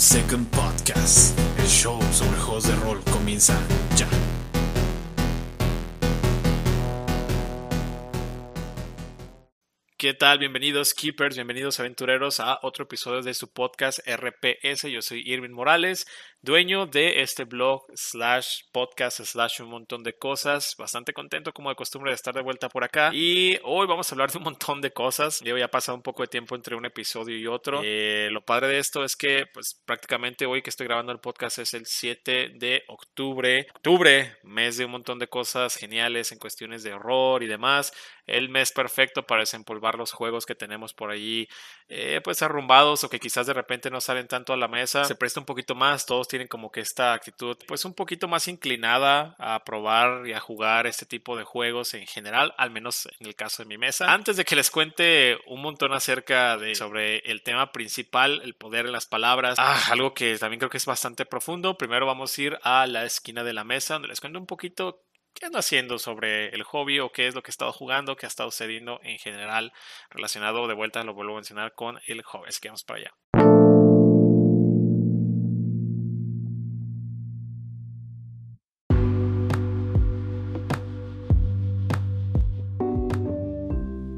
Second Podcast. El show sobre juegos de rol comienza ya. ¿Qué tal? Bienvenidos Keepers, bienvenidos aventureros a otro episodio de su podcast RPS. Yo soy Irving Morales dueño de este blog slash podcast slash un montón de cosas. Bastante contento como de costumbre de estar de vuelta por acá. Y hoy vamos a hablar de un montón de cosas. Llevo ya pasado un poco de tiempo entre un episodio y otro. Eh, lo padre de esto es que pues prácticamente hoy que estoy grabando el podcast es el 7 de octubre. Octubre, mes de un montón de cosas geniales en cuestiones de horror y demás. El mes perfecto para desempolvar los juegos que tenemos por allí eh, pues arrumbados o que quizás de repente no salen tanto a la mesa. Se presta un poquito más, todos tienen como que esta actitud pues un poquito más inclinada a probar y a jugar este tipo de juegos en general, al menos en el caso de mi mesa. Antes de que les cuente un montón acerca de sobre el tema principal, el poder en las palabras, ah, algo que también creo que es bastante profundo, primero vamos a ir a la esquina de la mesa donde les cuento un poquito qué ando haciendo sobre el hobby o qué es lo que he estado jugando, qué ha estado sucediendo en general relacionado, de vuelta lo vuelvo a mencionar, con el hobby. Así que vamos para allá.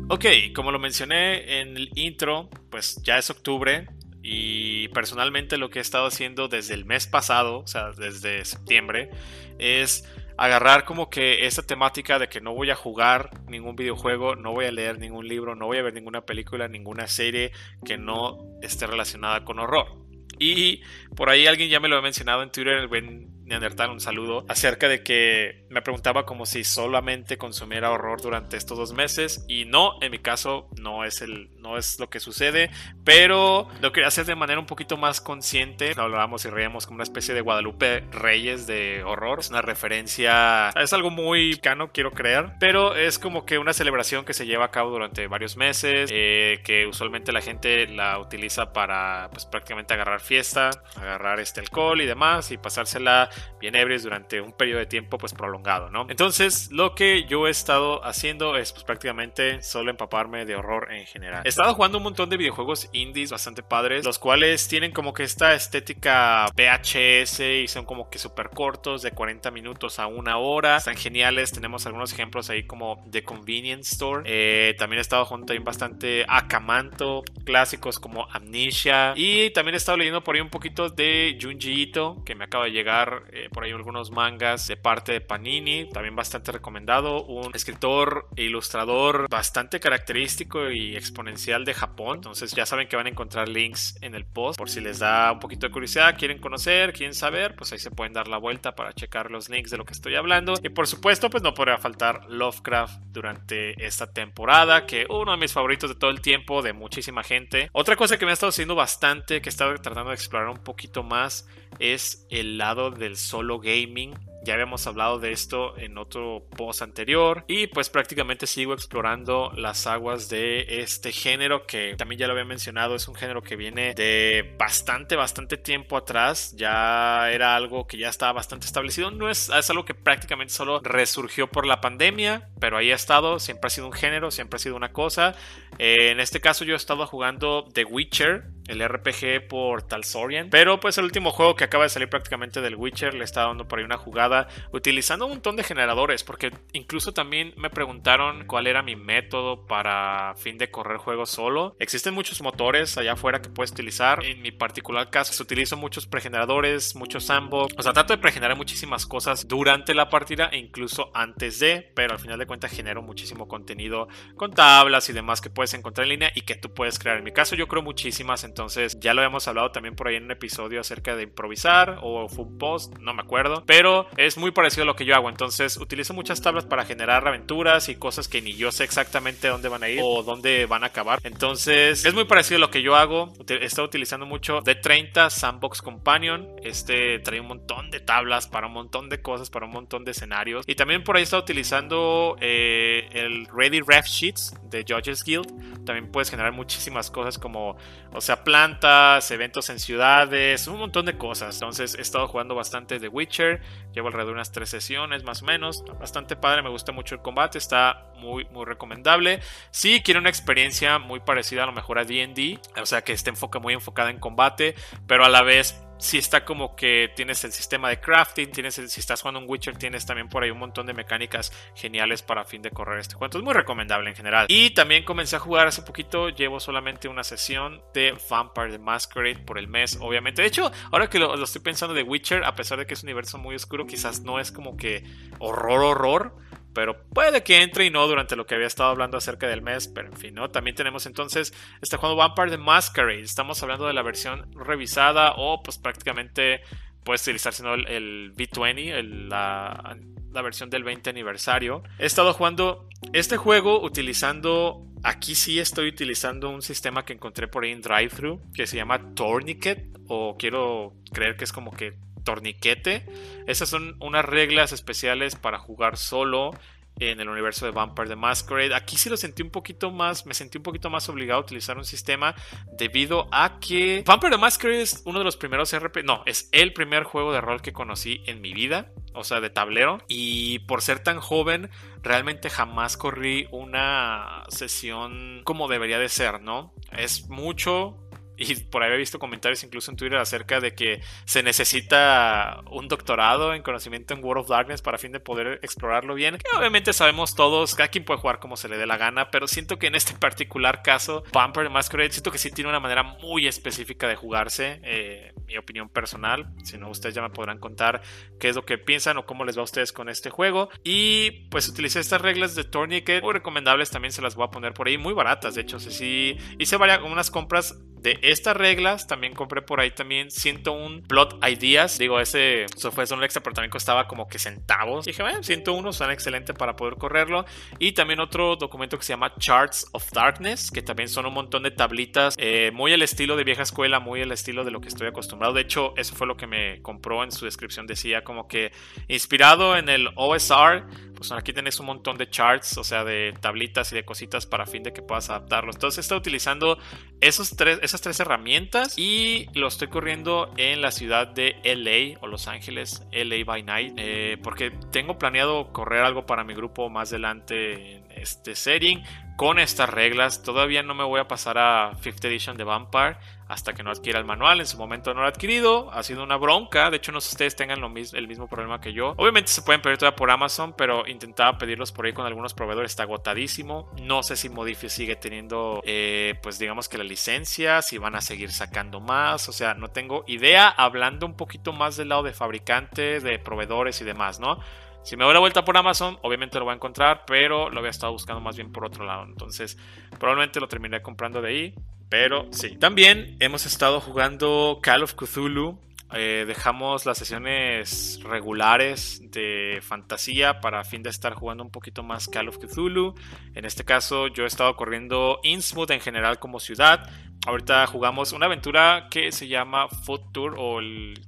Ok, como lo mencioné en el intro, pues ya es octubre y personalmente lo que he estado haciendo desde el mes pasado, o sea, desde septiembre, es agarrar como que esa temática de que no voy a jugar ningún videojuego, no voy a leer ningún libro, no voy a ver ninguna película, ninguna serie que no esté relacionada con horror. Y por ahí alguien ya me lo ha mencionado en Twitter, el buen Neandertal, un saludo, acerca de que me preguntaba como si solamente consumiera horror durante estos dos meses y no, en mi caso no es, el, no es lo que sucede, pero lo quería hacer de manera un poquito más consciente, lo hablábamos y reíamos como una especie de Guadalupe Reyes de horror, es una referencia, es algo muy cano, quiero creer, pero es como que una celebración que se lleva a cabo durante varios meses, eh, que usualmente la gente la utiliza para pues prácticamente agarrar fiesta, agarrar este alcohol y demás y pasársela bien ebrios durante un periodo de tiempo pues prolongado, ¿no? Entonces lo que yo he estado haciendo es pues prácticamente solo empaparme de horror en general. He estado jugando un montón de videojuegos indies bastante padres, los cuales tienen como que esta estética VHS y son como que súper cortos, de 40 minutos a una hora, están geniales, tenemos algunos ejemplos ahí como The Convenience Store, eh, también he estado jugando también bastante Akamanto, clásicos como Amnesia y también he estado leyendo por ahí un poquito de Junji Ito, que me acaba de llegar eh, por ahí algunos mangas de parte de Panini, también bastante recomendado, un escritor e ilustrador bastante característico y exponencial de Japón, entonces ya saben que van a encontrar links en el post por si les da un poquito de curiosidad, quieren conocer, quieren saber, pues ahí se pueden dar la vuelta para checar los links de lo que estoy hablando y por supuesto pues no podría faltar Lovecraft durante esta temporada, que uno de mis favoritos de todo el tiempo, de muchísima gente. Otra cosa que me ha estado haciendo bastante, que he estado tratando de explorar un poquito más, es el lado del solo gaming. Ya habíamos hablado de esto en otro post anterior y pues prácticamente sigo explorando las aguas de este género que también ya lo había mencionado, es un género que viene de bastante, bastante tiempo atrás, ya era algo que ya estaba bastante establecido, no es, es algo que prácticamente solo resurgió por la pandemia, pero ahí ha estado, siempre ha sido un género, siempre ha sido una cosa. Eh, en este caso yo he estado jugando The Witcher, el RPG por Talsorian, pero pues el último juego que acaba de salir prácticamente del Witcher le está dando por ahí una jugada utilizando un montón de generadores, porque incluso también me preguntaron cuál era mi método para fin de correr juegos solo. Existen muchos motores allá afuera que puedes utilizar. En mi particular caso, se utilizo muchos pregeneradores, muchos sandbox. O sea, trato de pregenerar muchísimas cosas durante la partida e incluso antes de, pero al final de cuentas genero muchísimo contenido con tablas y demás que puedes encontrar en línea y que tú puedes crear. En mi caso, yo creo muchísimas, entonces ya lo hemos hablado también por ahí en un episodio acerca de improvisar o full post, no me acuerdo, pero es muy parecido a lo que yo hago. Entonces utilizo muchas tablas para generar aventuras y cosas que ni yo sé exactamente dónde van a ir o dónde van a acabar. Entonces es muy parecido a lo que yo hago. He estado utilizando mucho D30 Sandbox Companion. Este trae un montón de tablas para un montón de cosas, para un montón de escenarios. Y también por ahí he estado utilizando eh, el Ready Ref Sheets de Judges Guild. También puedes generar muchísimas cosas como, o sea, plantas, eventos en ciudades, un montón de cosas. Entonces he estado jugando bastante The Witcher. Llevo alrededor de unas tres sesiones más o menos. Bastante padre, me gusta mucho el combate, está muy, muy recomendable. Si sí, quiero una experiencia muy parecida a lo mejor a DD, o sea que esté enfoca, muy enfocada en combate, pero a la vez si está como que tienes el sistema de crafting, tienes si estás jugando un Witcher, tienes también por ahí un montón de mecánicas geniales para fin de correr este juego. es muy recomendable en general. Y también comencé a jugar hace poquito, llevo solamente una sesión de Vampire the Masquerade por el mes, obviamente. De hecho, ahora que lo, lo estoy pensando de Witcher, a pesar de que es un universo muy oscuro, quizás no es como que horror, horror pero puede que entre y no durante lo que había estado hablando acerca del mes, pero en fin, ¿no? También tenemos entonces este juego Vampire the Masquerade, estamos hablando de la versión revisada o pues prácticamente puede utilizar sino el, el V20, la, la versión del 20 aniversario. He estado jugando este juego utilizando, aquí sí estoy utilizando un sistema que encontré por ahí en DriveThru que se llama Tourniquet o quiero creer que es como que torniquete. Esas son unas reglas especiales para jugar solo en el universo de Vampire the Masquerade. Aquí sí lo sentí un poquito más, me sentí un poquito más obligado a utilizar un sistema debido a que Vampire the Masquerade es uno de los primeros RP, no, es el primer juego de rol que conocí en mi vida, o sea, de tablero. Y por ser tan joven, realmente jamás corrí una sesión como debería de ser, ¿no? Es mucho, y por ahí he visto comentarios incluso en Twitter acerca de que se necesita un doctorado en conocimiento en World of Darkness para fin de poder explorarlo bien. Obviamente sabemos todos, cada quien puede jugar como se le dé la gana, pero siento que en este particular caso, Vampire Masquerade, siento que sí tiene una manera muy específica de jugarse, eh, mi opinión personal. Si no, ustedes ya me podrán contar qué es lo que piensan o cómo les va a ustedes con este juego. Y pues utilicé estas reglas de Tourniquet, muy recomendables, también se las voy a poner por ahí, muy baratas, de hecho, sí, hice varias, unas compras de estas reglas. También compré por ahí también 101 plot ideas. Digo, ese es un extra, pero también costaba como que centavos. dije, bueno, 101 son excelente para poder correrlo. Y también otro documento que se llama Charts of Darkness, que también son un montón de tablitas eh, muy al estilo de vieja escuela, muy al estilo de lo que estoy acostumbrado. De hecho, eso fue lo que me compró en su descripción. Decía como que inspirado en el OSR pues aquí tenés un montón de charts, o sea, de tablitas y de cositas para fin de que puedas adaptarlo. Entonces estoy utilizando esos tres, esas tres herramientas y lo estoy corriendo en la ciudad de LA o Los Ángeles, LA by Night, eh, porque tengo planeado correr algo para mi grupo más adelante en este setting con estas reglas. Todavía no me voy a pasar a 5th Edition de Vampire hasta que no adquiera el manual. En su momento no lo he adquirido. Ha sido una bronca. De hecho, no sé si ustedes tengan lo mismo, el mismo problema que yo. Obviamente se pueden pedir todavía por Amazon, pero intentaba pedirlos por ahí con algunos proveedores. Está agotadísimo. No sé si Modify sigue teniendo, eh, pues digamos que la licencia, si van a seguir sacando más. O sea, no tengo idea. Hablando un poquito más del lado de fabricantes, de proveedores y demás, ¿no? Si me doy la vuelta por Amazon, obviamente lo voy a encontrar, pero lo había estado buscando más bien por otro lado. Entonces, probablemente lo terminé comprando de ahí. Pero sí. También hemos estado jugando Call of Cthulhu. Eh, dejamos las sesiones regulares de fantasía para fin de estar jugando un poquito más Call of Cthulhu. En este caso, yo he estado corriendo Innsmouth en general como ciudad. Ahorita jugamos una aventura que se llama Food Tour o el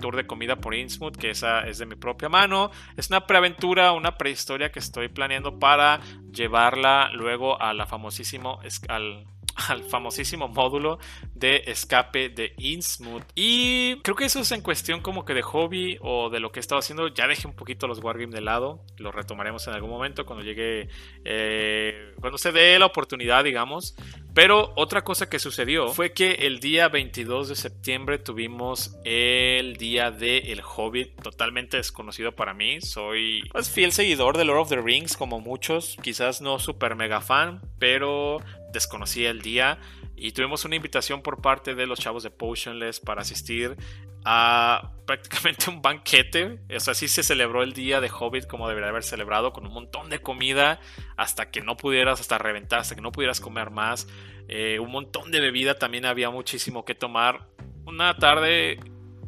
tour de comida por Innsmouth, que esa es de mi propia mano. Es una preaventura, una prehistoria que estoy planeando para llevarla luego a la famosísimo al al famosísimo módulo de escape de Innsmouth. Y creo que eso es en cuestión como que de hobby o de lo que he estado haciendo. Ya dejé un poquito los Wargames de lado. Lo retomaremos en algún momento cuando llegue, eh, cuando se dé la oportunidad, digamos. Pero otra cosa que sucedió fue que el día 22 de septiembre tuvimos el día de El Hobbit, totalmente desconocido para mí. Soy pues, fiel seguidor de Lord of the Rings, como muchos, quizás no super mega fan, pero desconocía el día y tuvimos una invitación por parte de los chavos de Potionless para asistir a prácticamente un banquete. O sea, sí se celebró el día de Hobbit como debería haber celebrado, con un montón de comida hasta que no pudieras, hasta reventar, hasta que no pudieras comer más. Eh, un montón de bebida, también había muchísimo que tomar. Una tarde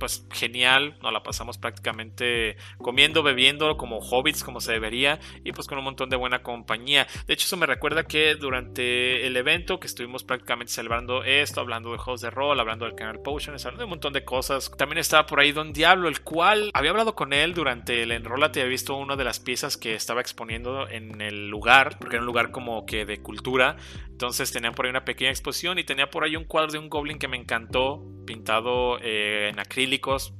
pues genial, nos la pasamos prácticamente comiendo, bebiendo como hobbits como se debería y pues con un montón de buena compañía. De hecho eso me recuerda que durante el evento que estuvimos prácticamente celebrando esto, hablando de juegos de rol, hablando del Canal Potions, hablando de un montón de cosas. También estaba por ahí Don Diablo, el cual había hablado con él durante el enrolate, había visto una de las piezas que estaba exponiendo en el lugar, porque era un lugar como que de cultura. Entonces tenía por ahí una pequeña exposición y tenía por ahí un cuadro de un goblin que me encantó, pintado eh, en acrílico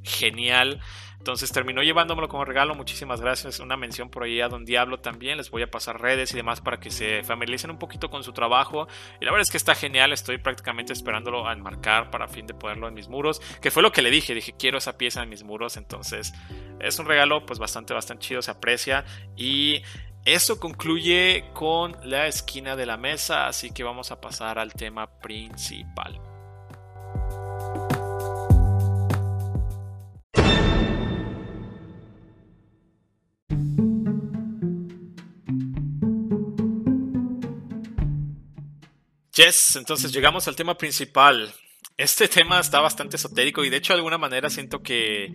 genial. Entonces terminó llevándomelo como regalo. Muchísimas gracias. Una mención por ahí a Don Diablo también. Les voy a pasar redes y demás para que se familiaricen un poquito con su trabajo. Y la verdad es que está genial. Estoy prácticamente esperándolo a enmarcar para fin de ponerlo en mis muros. Que fue lo que le dije. Dije, quiero esa pieza en mis muros. Entonces es un regalo pues bastante, bastante chido. Se aprecia. Y eso concluye con la esquina de la mesa, así que vamos a pasar al tema principal. Yes, entonces llegamos al tema principal. Este tema está bastante esotérico y de hecho de alguna manera siento que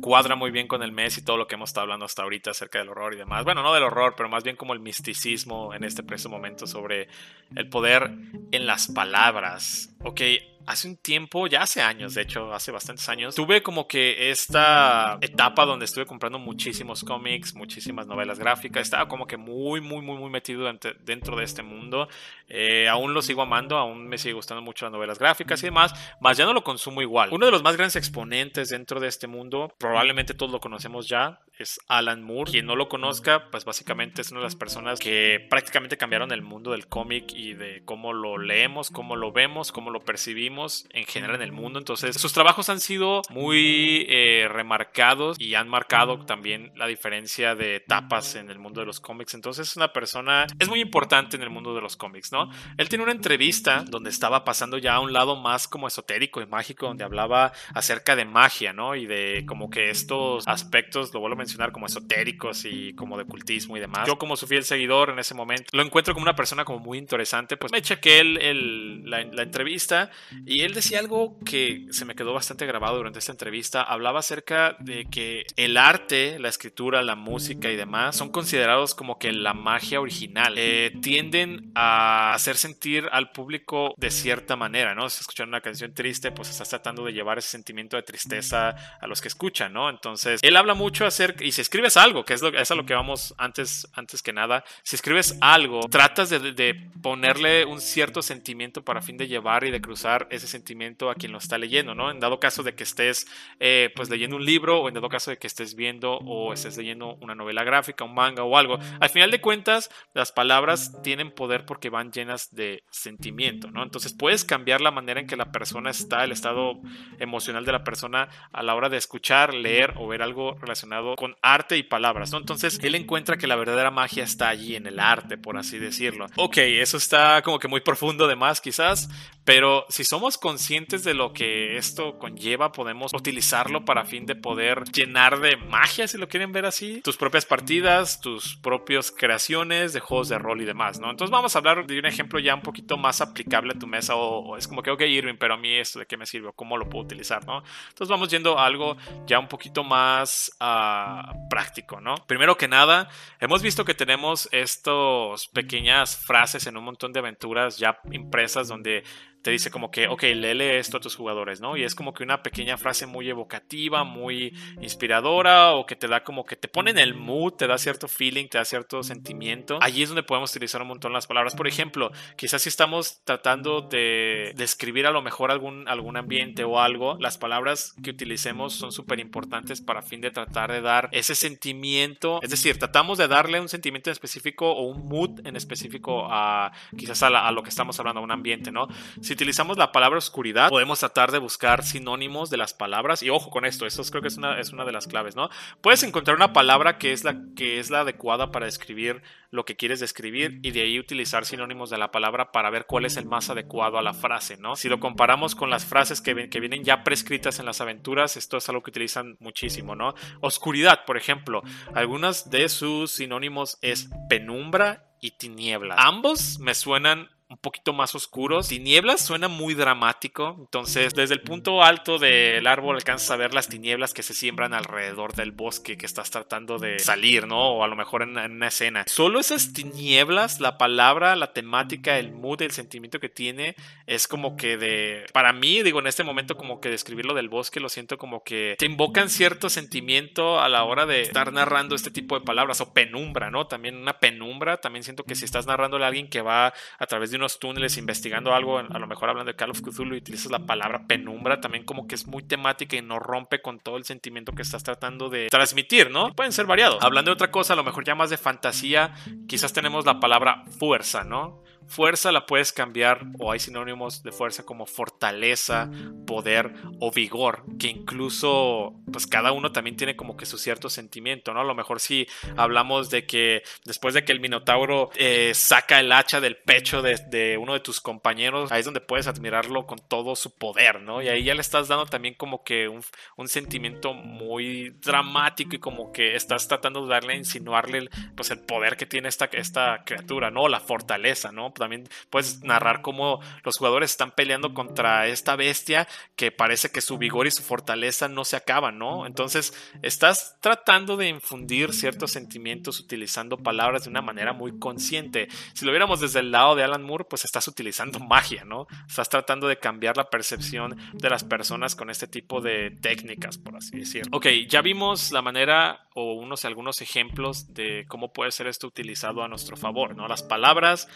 cuadra muy bien con el mes y todo lo que hemos estado hablando hasta ahorita acerca del horror y demás. Bueno, no del horror, pero más bien como el misticismo en este preciso momento sobre el poder en las palabras. Ok, hace un tiempo, ya hace años, de hecho, hace bastantes años, tuve como que esta etapa donde estuve comprando muchísimos cómics, muchísimas novelas gráficas, estaba como que muy, muy, muy, muy metido dentro de este mundo. Eh, aún lo sigo amando, aún me sigue gustando mucho las novelas gráficas y demás, más ya no lo consumo igual. Uno de los más grandes exponentes dentro de este mundo, probablemente todos lo conocemos ya, es Alan Moore. Quien no lo conozca, pues básicamente es una de las personas que prácticamente cambiaron el mundo del cómic y de cómo lo leemos, cómo lo vemos, cómo lo percibimos en general en el mundo. Entonces, sus trabajos han sido muy eh, remarcados y han marcado también la diferencia de etapas en el mundo de los cómics. Entonces, es una persona, es muy importante en el mundo de los cómics, ¿no? Él tiene una entrevista donde estaba pasando ya a un lado más como esotérico y mágico, donde hablaba acerca de magia, ¿no? Y de como que estos aspectos, lo vuelvo a mencionar, como esotéricos y como de cultismo y demás. Yo como su fiel seguidor en ese momento, lo encuentro como una persona como muy interesante, pues me chequé el, el, la, la entrevista y él decía algo que se me quedó bastante grabado durante esta entrevista. Hablaba acerca de que el arte, la escritura, la música y demás son considerados como que la magia original. Eh, tienden a hacer sentir al público de cierta manera, ¿no? Si escuchan una canción triste, pues estás tratando de llevar ese sentimiento de tristeza a los que escuchan, ¿no? Entonces, él habla mucho acerca, y si escribes algo, que es, lo, es a lo que vamos antes, antes que nada, si escribes algo, tratas de, de ponerle un cierto sentimiento para fin de llevar y de cruzar ese sentimiento a quien lo está leyendo, ¿no? En dado caso de que estés eh, pues leyendo un libro o en dado caso de que estés viendo o estés leyendo una novela gráfica, un manga o algo. Al final de cuentas, las palabras tienen poder porque van llenas de sentimiento, ¿no? Entonces puedes cambiar la manera en que la persona está, el estado emocional de la persona a la hora de escuchar, leer o ver algo relacionado con arte y palabras, ¿no? Entonces él encuentra que la verdadera magia está allí en el arte, por así decirlo. Ok, eso está como que muy profundo de más quizás, pero si somos conscientes de lo que esto conlleva, podemos utilizarlo para fin de poder llenar de magia, si lo quieren ver así, tus propias partidas, tus propias creaciones de juegos de rol y demás, ¿no? Entonces vamos a hablar de un ejemplo ya un poquito más aplicable a tu mesa o, es como que, ok, Irving, pero a mí esto de qué me sirve, cómo lo puedo utilizar, ¿no? Entonces vamos yendo a algo ya un poquito más uh, práctico, ¿no? Primero que nada, hemos visto que tenemos estas pequeñas frases en un montón de aventuras ya impresas donde te dice como que, ok, léele esto a tus jugadores, ¿no? Y es como que una pequeña frase muy evocativa, muy inspiradora, o que te da como que te pone en el mood, te da cierto feeling, te da cierto sentimiento. Allí es donde podemos utilizar un montón las palabras. Por ejemplo, quizás si estamos tratando de describir a lo mejor algún, algún ambiente o algo, las palabras que utilicemos son súper importantes para fin de tratar de dar ese sentimiento. Es decir, tratamos de darle un sentimiento en específico o un mood en específico a quizás a, a lo que estamos hablando, a un ambiente, ¿no? Si utilizamos la palabra oscuridad, podemos tratar de buscar sinónimos de las palabras. Y ojo con esto, esto creo que es una, es una de las claves, ¿no? Puedes encontrar una palabra que es, la, que es la adecuada para describir lo que quieres describir y de ahí utilizar sinónimos de la palabra para ver cuál es el más adecuado a la frase, ¿no? Si lo comparamos con las frases que, que vienen ya prescritas en las aventuras, esto es algo que utilizan muchísimo, ¿no? Oscuridad, por ejemplo, algunas de sus sinónimos es penumbra y tiniebla. Ambos me suenan un poquito más oscuros. Tinieblas suena muy dramático. Entonces, desde el punto alto del árbol alcanzas a ver las tinieblas que se siembran alrededor del bosque que estás tratando de salir, ¿no? O a lo mejor en, una escena. Solo esas tinieblas, la palabra, la temática, el mood, el sentimiento que tiene, es como que de. Para mí, digo, en este momento, como que describirlo del bosque, lo siento como que te invocan cierto sentimiento a la hora de estar narrando este tipo de palabras. O penumbra, ¿no? También una penumbra. También siento que si estás narrándole a alguien que va a través de unos túneles investigando algo, a lo mejor hablando de Call of Cthulhu y utilizas la palabra penumbra, también como que es muy temática y no rompe con todo el sentimiento que estás tratando de transmitir, ¿no? Pueden ser variados. Hablando de otra cosa, a lo mejor ya más de fantasía, quizás tenemos la palabra fuerza, ¿no? Fuerza la puedes cambiar o hay sinónimos de fuerza como fortaleza, poder o vigor, que incluso pues cada uno también tiene como que su cierto sentimiento, ¿no? A lo mejor si hablamos de que después de que el Minotauro eh, saca el hacha del pecho de, uno de tus compañeros, ahí es donde puedes admirarlo con todo su poder, ¿no? Y ahí ya le estás dando también como que un, sentimiento muy dramático y como que estás tratando de darle, insinuarle pues el poder que tiene esta, esta criatura, ¿no? La fortaleza, ¿no? También puedes narrar cómo los jugadores están peleando contra esta bestia que parece que su vigor y su fortaleza no se acaban, ¿no? Entonces estás tratando de infundir ciertos sentimientos utilizando palabras de una manera muy consciente. Si lo viéramos desde el lado de Alan Moore, pues estás utilizando magia, ¿no? Estás tratando de cambiar la percepción de las personas con este tipo de técnicas, por así decirlo. Ok, ya vimos la manera o unos algunos ejemplos de cómo puede ser esto utilizado a nuestro favor, ¿no? Las palabras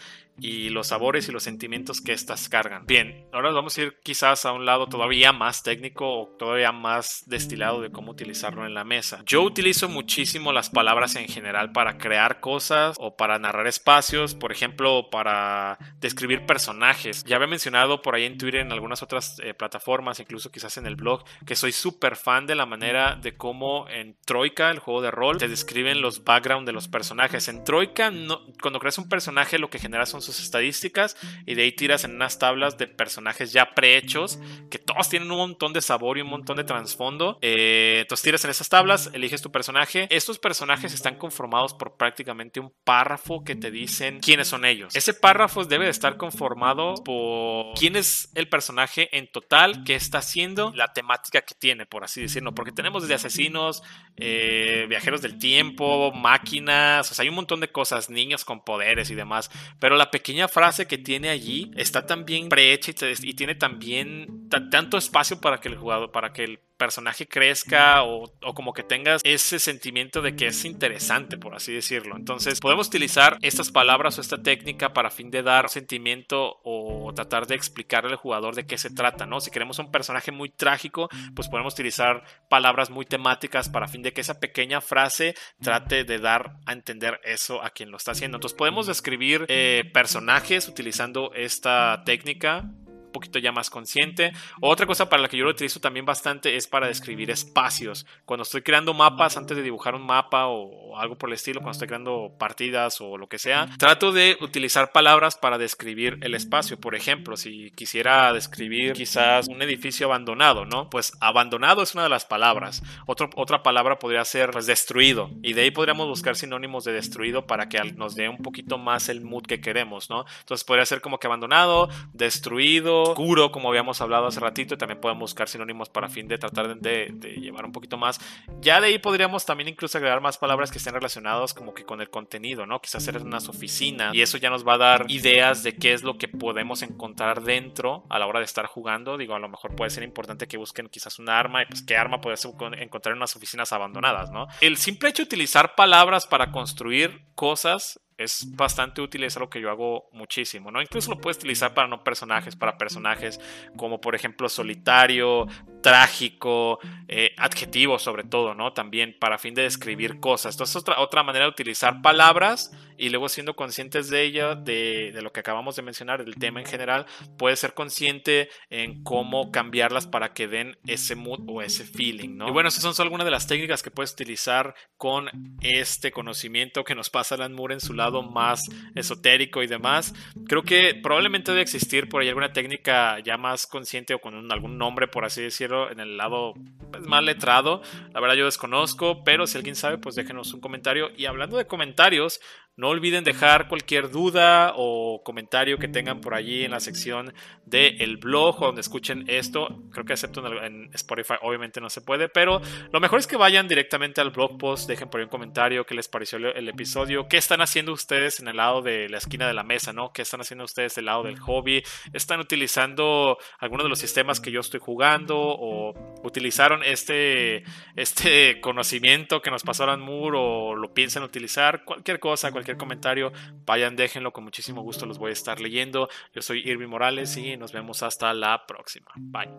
y los sabores y los sentimientos que éstas cargan. Bien, ahora vamos a ir quizás a un lado todavía más técnico o todavía más destilado de cómo utilizarlo en la mesa. Yo utilizo muchísimo las palabras en general para crear cosas o para narrar espacios, por ejemplo, para describir personajes. Ya había mencionado por ahí en Twitter, en algunas otras eh, plataformas, incluso quizás en el blog, que soy súper fan de la manera de cómo en Troika, el juego de rol, te describen los background de los personajes. En Troika, cuando creas un personaje, lo que genera son sus estadísticas y de ahí tiras en unas tablas de personajes ya prehechos que todos tienen un montón de sabor y un montón de trasfondo. Eh, entonces tiras en esas tablas, eliges tu personaje. Estos personajes están conformados por prácticamente un párrafo que te dicen quiénes son ellos. Ese párrafo debe de estar conformado por quién es el personaje en total, qué está haciendo, la temática que tiene, por así decirlo. Porque tenemos desde asesinos, eh, viajeros del tiempo, máquinas, o sea, hay un montón de cosas, niños con poderes y demás. Pero la pequeña frase que tiene allí está también prehecha y, y tiene también tanto espacio para que el jugador, para que el personaje crezca o, como que tengas ese sentimiento de que es interesante, por así decirlo. Entonces, podemos utilizar estas palabras o esta técnica para fin de dar sentimiento o tratar de explicarle al jugador de qué se trata, ¿no? Si queremos un personaje muy trágico, pues podemos utilizar palabras muy temáticas para fin de que esa pequeña frase trate de dar a entender eso a quien lo está haciendo. Entonces, podemos describir eh, personajes utilizando esta técnica poquito ya más consciente. Otra cosa para la que yo lo utilizo también bastante es para describir espacios. Cuando estoy creando mapas, antes de dibujar un mapa o algo por el estilo, cuando estoy creando partidas o lo que sea, trato de utilizar palabras para describir el espacio. Por ejemplo, si quisiera describir quizás un edificio abandonado, ¿no? Pues abandonado es una de las palabras. otra palabra podría ser pues, destruido. Y de ahí podríamos buscar sinónimos de destruido para que nos dé un poquito más el mood que queremos, ¿no? Entonces podría ser como que abandonado, destruido, oscuro, como habíamos hablado hace ratito, y también podemos buscar sinónimos para fin de tratar de, llevar un poquito más. Ya de ahí podríamos también incluso agregar más palabras que estén relacionadas como que con el contenido, ¿no? Quizás hacer unas oficinas y eso ya nos va a dar ideas de qué es lo que podemos encontrar dentro a la hora de estar jugando. Digo, a lo mejor puede ser importante que busquen quizás un arma y pues qué arma puede encontrar en unas oficinas abandonadas, ¿no? El simple hecho de utilizar palabras para construir cosas es bastante útil, es algo que yo hago muchísimo, ¿no? Incluso lo puedes utilizar para no personajes, para personajes como por ejemplo solitario, trágico, eh, adjetivo sobre todo, ¿no? También para fin de describir cosas. Entonces otra, otra manera de utilizar palabras y luego siendo conscientes de ella, de, de, lo que acabamos de mencionar, del tema en general, puedes ser consciente en cómo cambiarlas para que den ese mood o ese feeling, ¿no? Y bueno, esas son solo algunas de las técnicas que puedes utilizar con este conocimiento que nos pasa Alan Moore en su lado más esotérico y demás. Creo que probablemente debe existir por ahí alguna técnica ya más consciente o con algún nombre, por así decirlo, en el lado pues, más letrado. La verdad yo desconozco, pero si alguien sabe, pues déjenos un comentario. Y hablando de comentarios, no olviden dejar cualquier duda o comentario que tengan por allí en la sección del blog o donde escuchen esto. Creo que excepto en, Spotify obviamente no se puede, pero lo mejor es que vayan directamente al blog post, dejen por ahí un comentario qué les pareció el episodio, qué están haciendo ustedes en el lado de la esquina de la mesa, ¿no? ¿Qué están haciendo ustedes del lado del hobby? ¿Están utilizando algunos de los sistemas que yo estoy jugando o utilizaron este, este conocimiento que nos pasó Alan Moore o lo piensan utilizar? Cualquier cosa, cualquier cualquier comentario, vayan, déjenlo, con muchísimo gusto los voy a estar leyendo. Yo soy Irvi Morales y nos vemos hasta la próxima. Bye.